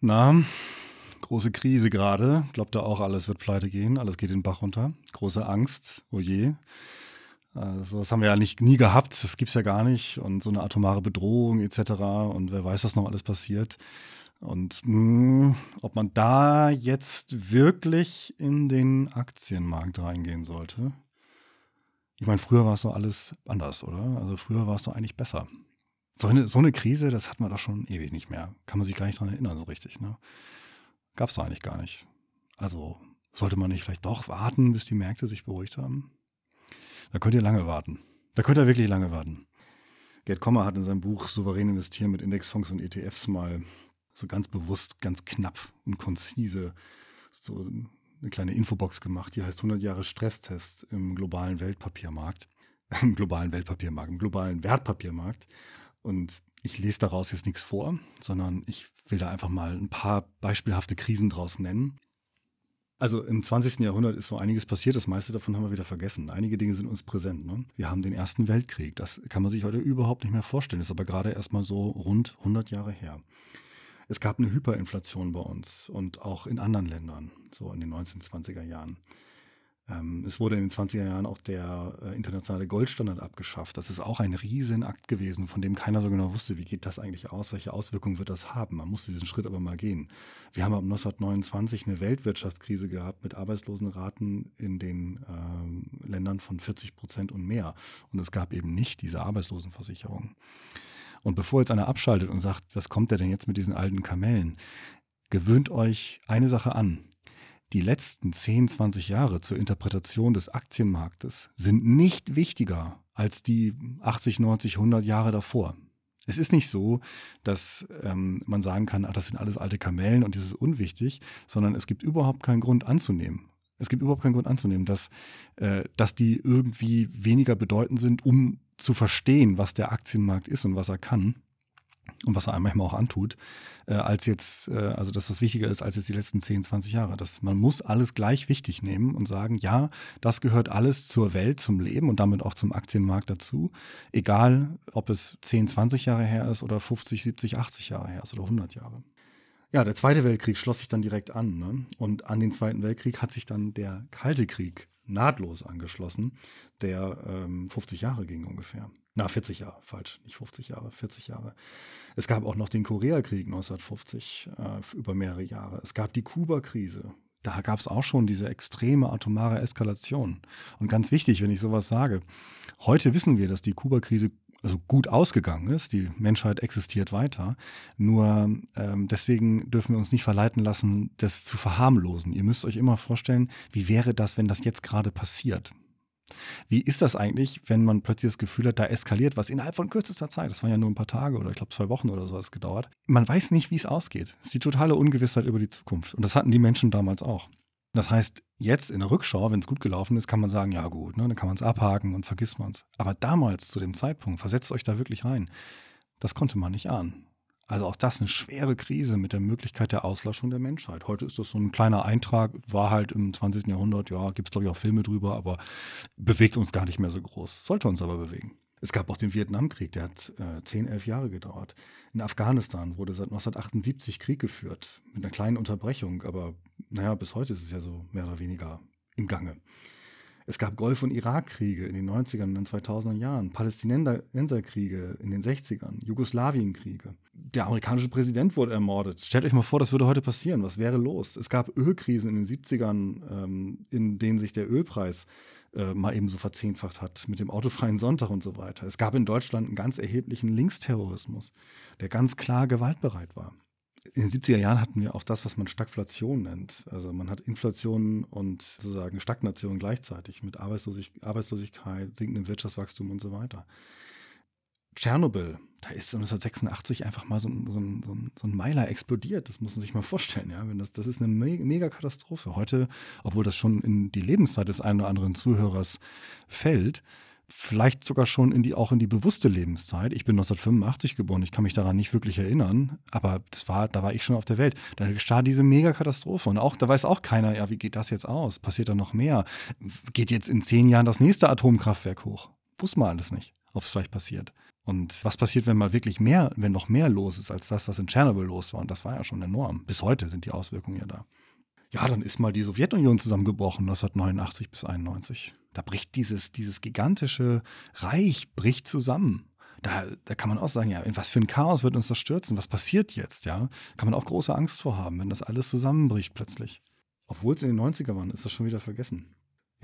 Na, große Krise gerade. Glaubt da auch, alles wird pleite gehen, alles geht in den Bach runter. Große Angst, oh je. Also das haben wir ja nicht, nie gehabt, das gibt es ja gar nicht. Und so eine atomare Bedrohung etc. Und wer weiß, was noch alles passiert. Und mh, hm, ob man da jetzt wirklich in den Aktienmarkt reingehen sollte. Ich meine, früher war es doch alles anders, oder? Also früher war es doch eigentlich besser. So eine, so eine Krise, das hat man doch schon ewig nicht mehr. Kann man sich gar nicht dran erinnern, so richtig. Ne? Gab es doch eigentlich gar nicht. Also sollte man nicht vielleicht doch warten, bis die Märkte sich beruhigt haben? Da könnt ihr lange warten. Da könnt ihr wirklich lange warten. Gerd Kommer hat in seinem Buch Souverän investieren mit Indexfonds und ETFs mal so ganz bewusst, ganz knapp und konzise so eine kleine Infobox gemacht, die heißt 100 Jahre Stresstest im globalen Weltpapiermarkt, im globalen Weltpapiermarkt, im globalen Wertpapiermarkt. Und ich lese daraus jetzt nichts vor, sondern ich will da einfach mal ein paar beispielhafte Krisen draus nennen. Also im 20. Jahrhundert ist so einiges passiert, das meiste davon haben wir wieder vergessen. Einige Dinge sind uns präsent. Ne? Wir haben den Ersten Weltkrieg, das kann man sich heute überhaupt nicht mehr vorstellen, ist aber gerade erst mal so rund 100 Jahre her. Es gab eine Hyperinflation bei uns und auch in anderen Ländern, so in den 1920er Jahren. Ähm, es wurde in den 20er Jahren auch der äh, internationale Goldstandard abgeschafft. Das ist auch ein Riesenakt gewesen, von dem keiner so genau wusste, wie geht das eigentlich aus, welche Auswirkungen wird das haben. Man musste diesen Schritt aber mal gehen. Wir haben ab 1929 eine Weltwirtschaftskrise gehabt mit Arbeitslosenraten in den äh, Ländern von 40 Prozent und mehr. Und es gab eben nicht diese Arbeitslosenversicherung. Und bevor jetzt einer abschaltet und sagt, was kommt der denn jetzt mit diesen alten Kamellen? Gewöhnt euch eine Sache an. Die letzten 10, 20 Jahre zur Interpretation des Aktienmarktes sind nicht wichtiger als die 80, 90, 100 Jahre davor. Es ist nicht so, dass ähm, man sagen kann, ach, das sind alles alte Kamellen und das ist unwichtig, sondern es gibt überhaupt keinen Grund anzunehmen. Es gibt überhaupt keinen Grund anzunehmen, dass, äh, dass die irgendwie weniger bedeutend sind, um zu verstehen, was der Aktienmarkt ist und was er kann und was er einem manchmal auch antut, äh, als jetzt, äh, also dass das wichtiger ist als jetzt die letzten 10, 20 Jahre. Das, man muss alles gleich wichtig nehmen und sagen, ja, das gehört alles zur Welt, zum Leben und damit auch zum Aktienmarkt dazu. Egal, ob es 10, 20 Jahre her ist oder 50, 70, 80 Jahre her ist oder 100 Jahre. Ja, der Zweite Weltkrieg schloss sich dann direkt an. Ne? Und an den Zweiten Weltkrieg hat sich dann der Kalte Krieg nahtlos angeschlossen, der ähm, 50 Jahre ging ungefähr. Na, 40 Jahre, falsch, nicht 50 Jahre, 40 Jahre. Es gab auch noch den Koreakrieg 1950 äh, über mehrere Jahre. Es gab die Kuba-Krise. Da gab es auch schon diese extreme atomare Eskalation. Und ganz wichtig, wenn ich sowas sage, heute wissen wir, dass die Kuba-Krise also gut ausgegangen ist. Die Menschheit existiert weiter. Nur ähm, deswegen dürfen wir uns nicht verleiten lassen, das zu verharmlosen. Ihr müsst euch immer vorstellen, wie wäre das, wenn das jetzt gerade passiert? Wie ist das eigentlich, wenn man plötzlich das Gefühl hat, da eskaliert was innerhalb von kürzester Zeit? Das waren ja nur ein paar Tage oder ich glaube zwei Wochen oder so hat es gedauert. Man weiß nicht, wie es ausgeht. Es ist die totale Ungewissheit über die Zukunft. Und das hatten die Menschen damals auch. Das heißt, jetzt in der Rückschau, wenn es gut gelaufen ist, kann man sagen, ja gut, ne, dann kann man es abhaken und vergisst man es. Aber damals, zu dem Zeitpunkt, versetzt euch da wirklich rein. Das konnte man nicht ahnen. Also auch das eine schwere Krise mit der Möglichkeit der Auslöschung der Menschheit. Heute ist das so ein kleiner Eintrag, war halt im 20. Jahrhundert, ja, gibt es glaube ich auch Filme drüber, aber bewegt uns gar nicht mehr so groß. Sollte uns aber bewegen. Es gab auch den Vietnamkrieg, der hat äh, 10, 11 Jahre gedauert. In Afghanistan wurde seit 1978 Krieg geführt, mit einer kleinen Unterbrechung, aber naja, bis heute ist es ja so mehr oder weniger im Gange. Es gab Golf- und Irakkriege in den 90ern und den 2000er Jahren, Palästinenserkriege in den 60ern, Jugoslawienkriege. Der amerikanische Präsident wurde ermordet. Stellt euch mal vor, das würde heute passieren. Was wäre los? Es gab Ölkrisen in den 70ern, ähm, in denen sich der Ölpreis äh, mal eben so verzehnfacht hat mit dem autofreien Sonntag und so weiter. Es gab in Deutschland einen ganz erheblichen Linksterrorismus, der ganz klar gewaltbereit war. In den 70er Jahren hatten wir auch das, was man Stagflation nennt. Also man hat Inflation und sozusagen Stagnation gleichzeitig mit Arbeitslosig Arbeitslosigkeit, sinkendem Wirtschaftswachstum und so weiter. Tschernobyl, da ist 1986 einfach mal so, so, so, so ein Meiler explodiert. Das muss man sich mal vorstellen. Ja? Wenn das, das ist eine me mega Katastrophe. Heute, obwohl das schon in die Lebenszeit des einen oder anderen Zuhörers fällt, vielleicht sogar schon in die, auch in die bewusste Lebenszeit. Ich bin 1985 geboren, ich kann mich daran nicht wirklich erinnern, aber das war, da war ich schon auf der Welt. Da geschah diese Megakatastrophe und auch, da weiß auch keiner, ja, wie geht das jetzt aus? Passiert da noch mehr? Geht jetzt in zehn Jahren das nächste Atomkraftwerk hoch? Wusste man alles nicht, ob es vielleicht passiert. Und was passiert, wenn mal wirklich mehr, wenn noch mehr los ist als das, was in Tschernobyl los war? Und das war ja schon enorm. Bis heute sind die Auswirkungen ja da. Ja, dann ist mal die Sowjetunion zusammengebrochen, 1989 bis 91. Da bricht dieses, dieses gigantische Reich bricht zusammen. Da, da kann man auch sagen, ja, in was für ein Chaos wird uns das stürzen? Was passiert jetzt? Ja, kann man auch große Angst vor haben, wenn das alles zusammenbricht plötzlich. Obwohl es in den 90er waren, ist das schon wieder vergessen.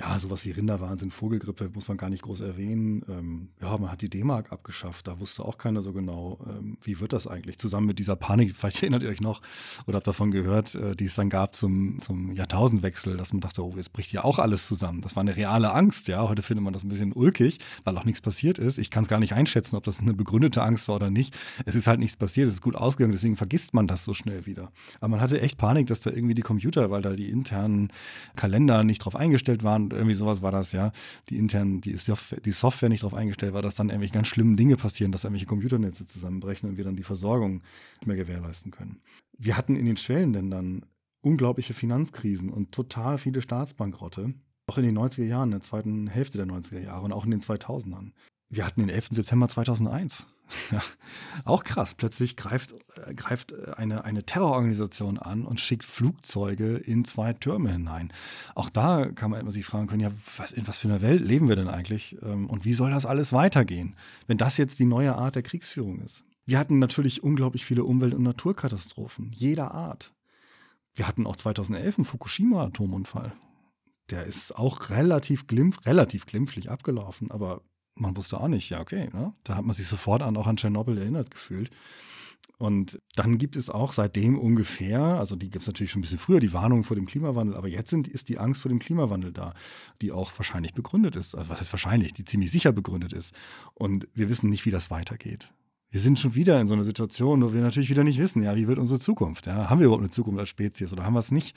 Ja, sowas wie Rinderwahnsinn, Vogelgrippe muss man gar nicht groß erwähnen. Ähm, ja, man hat die D-Mark abgeschafft. Da wusste auch keiner so genau, ähm, wie wird das eigentlich. Zusammen mit dieser Panik, vielleicht erinnert ihr euch noch oder habt davon gehört, äh, die es dann gab zum, zum Jahrtausendwechsel, dass man dachte, oh, jetzt bricht ja auch alles zusammen. Das war eine reale Angst, ja. Heute findet man das ein bisschen ulkig, weil auch nichts passiert ist. Ich kann es gar nicht einschätzen, ob das eine begründete Angst war oder nicht. Es ist halt nichts passiert, es ist gut ausgegangen, deswegen vergisst man das so schnell wieder. Aber man hatte echt Panik, dass da irgendwie die Computer, weil da die internen Kalender nicht drauf eingestellt waren, irgendwie sowas war das, ja, die internen, die Software, die Software nicht darauf eingestellt war, dass dann irgendwelche ganz schlimmen Dinge passieren, dass irgendwelche Computernetze zusammenbrechen und wir dann die Versorgung nicht mehr gewährleisten können. Wir hatten in den Schwellenländern unglaubliche Finanzkrisen und total viele Staatsbankrotte, auch in den 90er Jahren, in der zweiten Hälfte der 90er Jahre und auch in den 2000ern. Wir hatten den 11. September 2001. Auch krass. Plötzlich greift, äh, greift äh, eine, eine Terrororganisation an und schickt Flugzeuge in zwei Türme hinein. Auch da kann man sich fragen können, ja, was, in was für einer Welt leben wir denn eigentlich? Ähm, und wie soll das alles weitergehen, wenn das jetzt die neue Art der Kriegsführung ist? Wir hatten natürlich unglaublich viele Umwelt- und Naturkatastrophen, jeder Art. Wir hatten auch 2011 einen Fukushima-Atomunfall. Der ist auch relativ, glimpf, relativ glimpflich abgelaufen, aber man wusste auch nicht, ja, okay, ne? da hat man sich sofort an, auch an Tschernobyl erinnert gefühlt. Und dann gibt es auch seitdem ungefähr, also die gibt es natürlich schon ein bisschen früher, die Warnung vor dem Klimawandel, aber jetzt sind, ist die Angst vor dem Klimawandel da, die auch wahrscheinlich begründet ist. Also was heißt wahrscheinlich, die ziemlich sicher begründet ist. Und wir wissen nicht, wie das weitergeht. Wir sind schon wieder in so einer Situation, wo wir natürlich wieder nicht wissen, ja, wie wird unsere Zukunft? Ja? Haben wir überhaupt eine Zukunft als Spezies oder haben wir es nicht?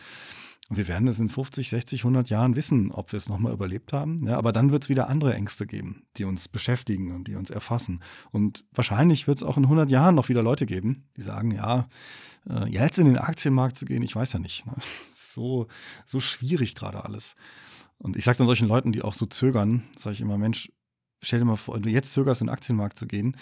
Und wir werden es in 50, 60, 100 Jahren wissen, ob wir es nochmal überlebt haben. Ja, aber dann wird es wieder andere Ängste geben, die uns beschäftigen und die uns erfassen. Und wahrscheinlich wird es auch in 100 Jahren noch wieder Leute geben, die sagen, ja, äh, jetzt in den Aktienmarkt zu gehen, ich weiß ja nicht. Ne? So, so schwierig gerade alles. Und ich sage dann solchen Leuten, die auch so zögern, sage ich immer, Mensch, stell dir mal vor, wenn du jetzt zögerst, in den Aktienmarkt zu gehen,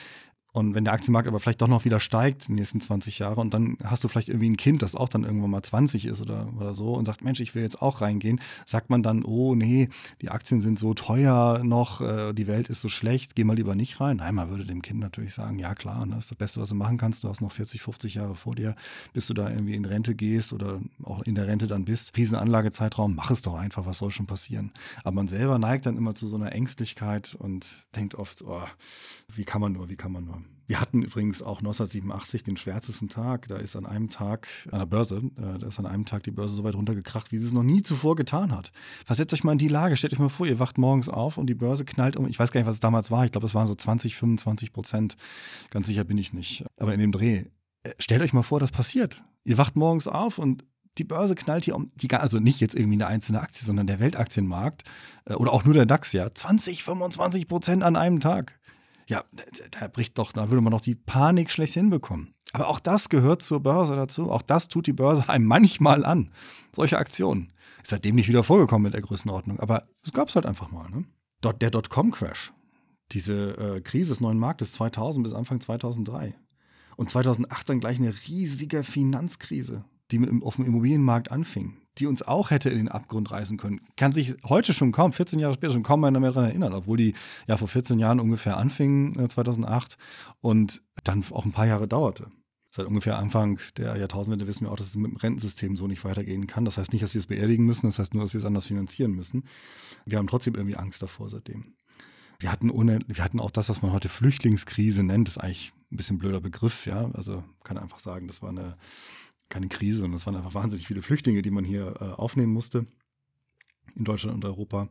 und wenn der Aktienmarkt aber vielleicht doch noch wieder steigt in den nächsten 20 Jahre und dann hast du vielleicht irgendwie ein Kind, das auch dann irgendwann mal 20 ist oder, oder so und sagt, Mensch, ich will jetzt auch reingehen, sagt man dann, oh nee, die Aktien sind so teuer noch, äh, die Welt ist so schlecht, geh mal lieber nicht rein. Nein, man würde dem Kind natürlich sagen, ja klar, das ist das Beste, was du machen kannst. Du hast noch 40, 50 Jahre vor dir, bis du da irgendwie in Rente gehst oder auch in der Rente dann bist. Riesenanlagezeitraum, mach es doch einfach, was soll schon passieren. Aber man selber neigt dann immer zu so einer Ängstlichkeit und denkt oft, oh, wie kann man nur, wie kann man nur. Wir hatten übrigens auch 1987 den schwärzesten Tag. Da ist an einem Tag an der Börse, äh, da ist an einem Tag die Börse so weit runtergekracht, wie sie es noch nie zuvor getan hat. Versetzt euch mal in die Lage. Stellt euch mal vor, ihr wacht morgens auf und die Börse knallt um. Ich weiß gar nicht, was es damals war. Ich glaube, es waren so 20, 25 Prozent. Ganz sicher bin ich nicht. Aber in dem Dreh. Äh, stellt euch mal vor, das passiert. Ihr wacht morgens auf und die Börse knallt hier um, die, also nicht jetzt irgendwie eine einzelne Aktie, sondern der Weltaktienmarkt äh, oder auch nur der DAX, ja, 20, 25 Prozent an einem Tag. Ja, da bricht doch, da würde man doch die Panik schlecht hinbekommen. Aber auch das gehört zur Börse dazu. Auch das tut die Börse einem manchmal an. Solche Aktionen. Ist seitdem nicht wieder vorgekommen mit der Größenordnung. Aber es gab es halt einfach mal. Ne? Der Dotcom-Crash. Diese äh, Krise des neuen Marktes 2000 bis Anfang 2003. Und 2018 gleich eine riesige Finanzkrise, die auf dem Immobilienmarkt anfing die uns auch hätte in den Abgrund reißen können. Kann sich heute schon kaum, 14 Jahre später, schon kaum einer mehr daran erinnern, obwohl die ja vor 14 Jahren ungefähr anfing, 2008, äh, und dann auch ein paar Jahre dauerte. Seit ungefähr Anfang der Jahrtausendwende wissen wir auch, dass es mit dem Rentensystem so nicht weitergehen kann. Das heißt nicht, dass wir es beerdigen müssen, das heißt nur, dass wir es anders finanzieren müssen. Wir haben trotzdem irgendwie Angst davor seitdem. Wir hatten, ohne, wir hatten auch das, was man heute Flüchtlingskrise nennt, das ist eigentlich ein bisschen blöder Begriff, ja. Also kann einfach sagen, das war eine keine Krise, sondern es waren einfach wahnsinnig viele Flüchtlinge, die man hier äh, aufnehmen musste in Deutschland und Europa.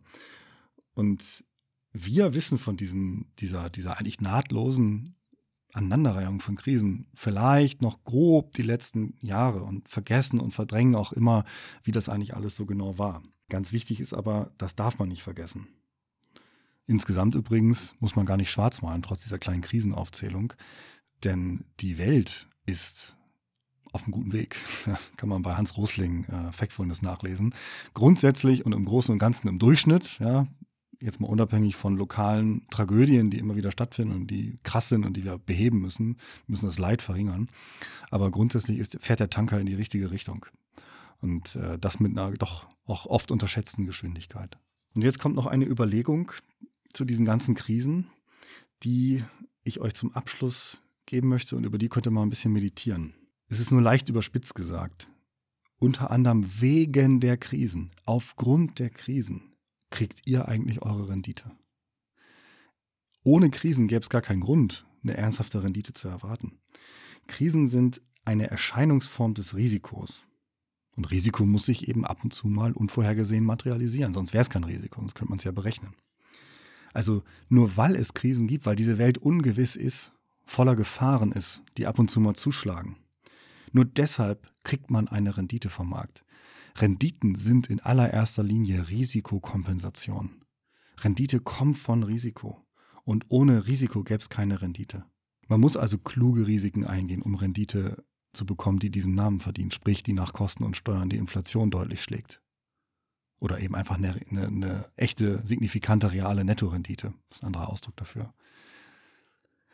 Und wir wissen von diesen, dieser, dieser eigentlich nahtlosen Aneinanderreihung von Krisen vielleicht noch grob die letzten Jahre und vergessen und verdrängen auch immer, wie das eigentlich alles so genau war. Ganz wichtig ist aber, das darf man nicht vergessen. Insgesamt übrigens muss man gar nicht schwarz malen, trotz dieser kleinen Krisenaufzählung, denn die Welt ist auf einem guten Weg. Kann man bei Hans Rosling äh, Factfulness nachlesen. Grundsätzlich und im Großen und Ganzen im Durchschnitt, ja, jetzt mal unabhängig von lokalen Tragödien, die immer wieder stattfinden und die krass sind und die wir beheben müssen, müssen das Leid verringern. Aber grundsätzlich ist, fährt der Tanker in die richtige Richtung. Und äh, das mit einer doch auch oft unterschätzten Geschwindigkeit. Und jetzt kommt noch eine Überlegung zu diesen ganzen Krisen, die ich euch zum Abschluss geben möchte und über die könnt ihr mal ein bisschen meditieren. Es ist nur leicht überspitzt gesagt. Unter anderem wegen der Krisen, aufgrund der Krisen, kriegt ihr eigentlich eure Rendite. Ohne Krisen gäbe es gar keinen Grund, eine ernsthafte Rendite zu erwarten. Krisen sind eine Erscheinungsform des Risikos. Und Risiko muss sich eben ab und zu mal unvorhergesehen materialisieren, sonst wäre es kein Risiko, sonst könnte man es ja berechnen. Also nur weil es Krisen gibt, weil diese Welt ungewiss ist, voller Gefahren ist, die ab und zu mal zuschlagen. Nur deshalb kriegt man eine Rendite vom Markt. Renditen sind in allererster Linie Risikokompensation. Rendite kommt von Risiko. Und ohne Risiko gäbe es keine Rendite. Man muss also kluge Risiken eingehen, um Rendite zu bekommen, die diesen Namen verdient, sprich die nach Kosten und Steuern die Inflation deutlich schlägt. Oder eben einfach eine, eine, eine echte, signifikante, reale Nettorendite. Das ist ein anderer Ausdruck dafür.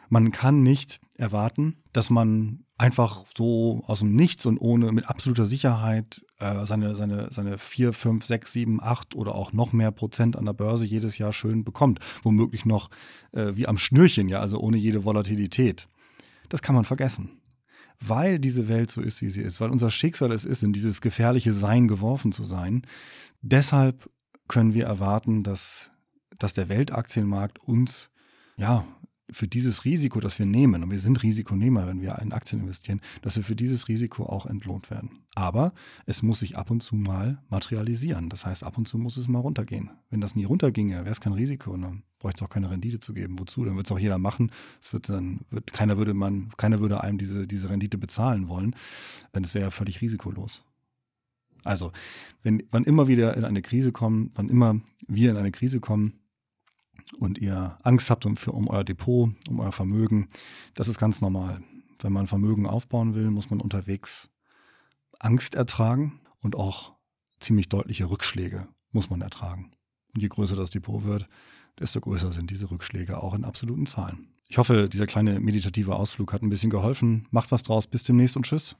Man kann nicht erwarten, dass man einfach so aus dem Nichts und ohne mit absoluter Sicherheit äh, seine, seine, seine 4, 5, 6, 7, 8 oder auch noch mehr Prozent an der Börse jedes Jahr schön bekommt. Womöglich noch äh, wie am Schnürchen, ja, also ohne jede Volatilität. Das kann man vergessen weil diese Welt so ist, wie sie ist, weil unser Schicksal es ist, in dieses gefährliche Sein geworfen zu sein. Deshalb können wir erwarten, dass, dass der Weltaktienmarkt uns ja für dieses Risiko, das wir nehmen, und wir sind Risikonehmer, wenn wir in Aktien investieren, dass wir für dieses Risiko auch entlohnt werden. Aber es muss sich ab und zu mal materialisieren. Das heißt, ab und zu muss es mal runtergehen. Wenn das nie runterginge, wäre es kein Risiko und dann bräuchte es auch keine Rendite zu geben. Wozu? Dann wird es auch jeder machen. Es wird dann, wird, keiner würde man, keiner würde einem diese, diese Rendite bezahlen wollen, denn es wäre ja völlig risikolos. Also, wenn, wann immer wieder in eine Krise kommen, wann immer wir in eine Krise kommen, und ihr Angst habt um, für, um euer Depot, um euer Vermögen, das ist ganz normal. Wenn man Vermögen aufbauen will, muss man unterwegs Angst ertragen und auch ziemlich deutliche Rückschläge muss man ertragen. Und je größer das Depot wird, desto größer sind diese Rückschläge auch in absoluten Zahlen. Ich hoffe, dieser kleine meditative Ausflug hat ein bisschen geholfen. Macht was draus. Bis demnächst und tschüss.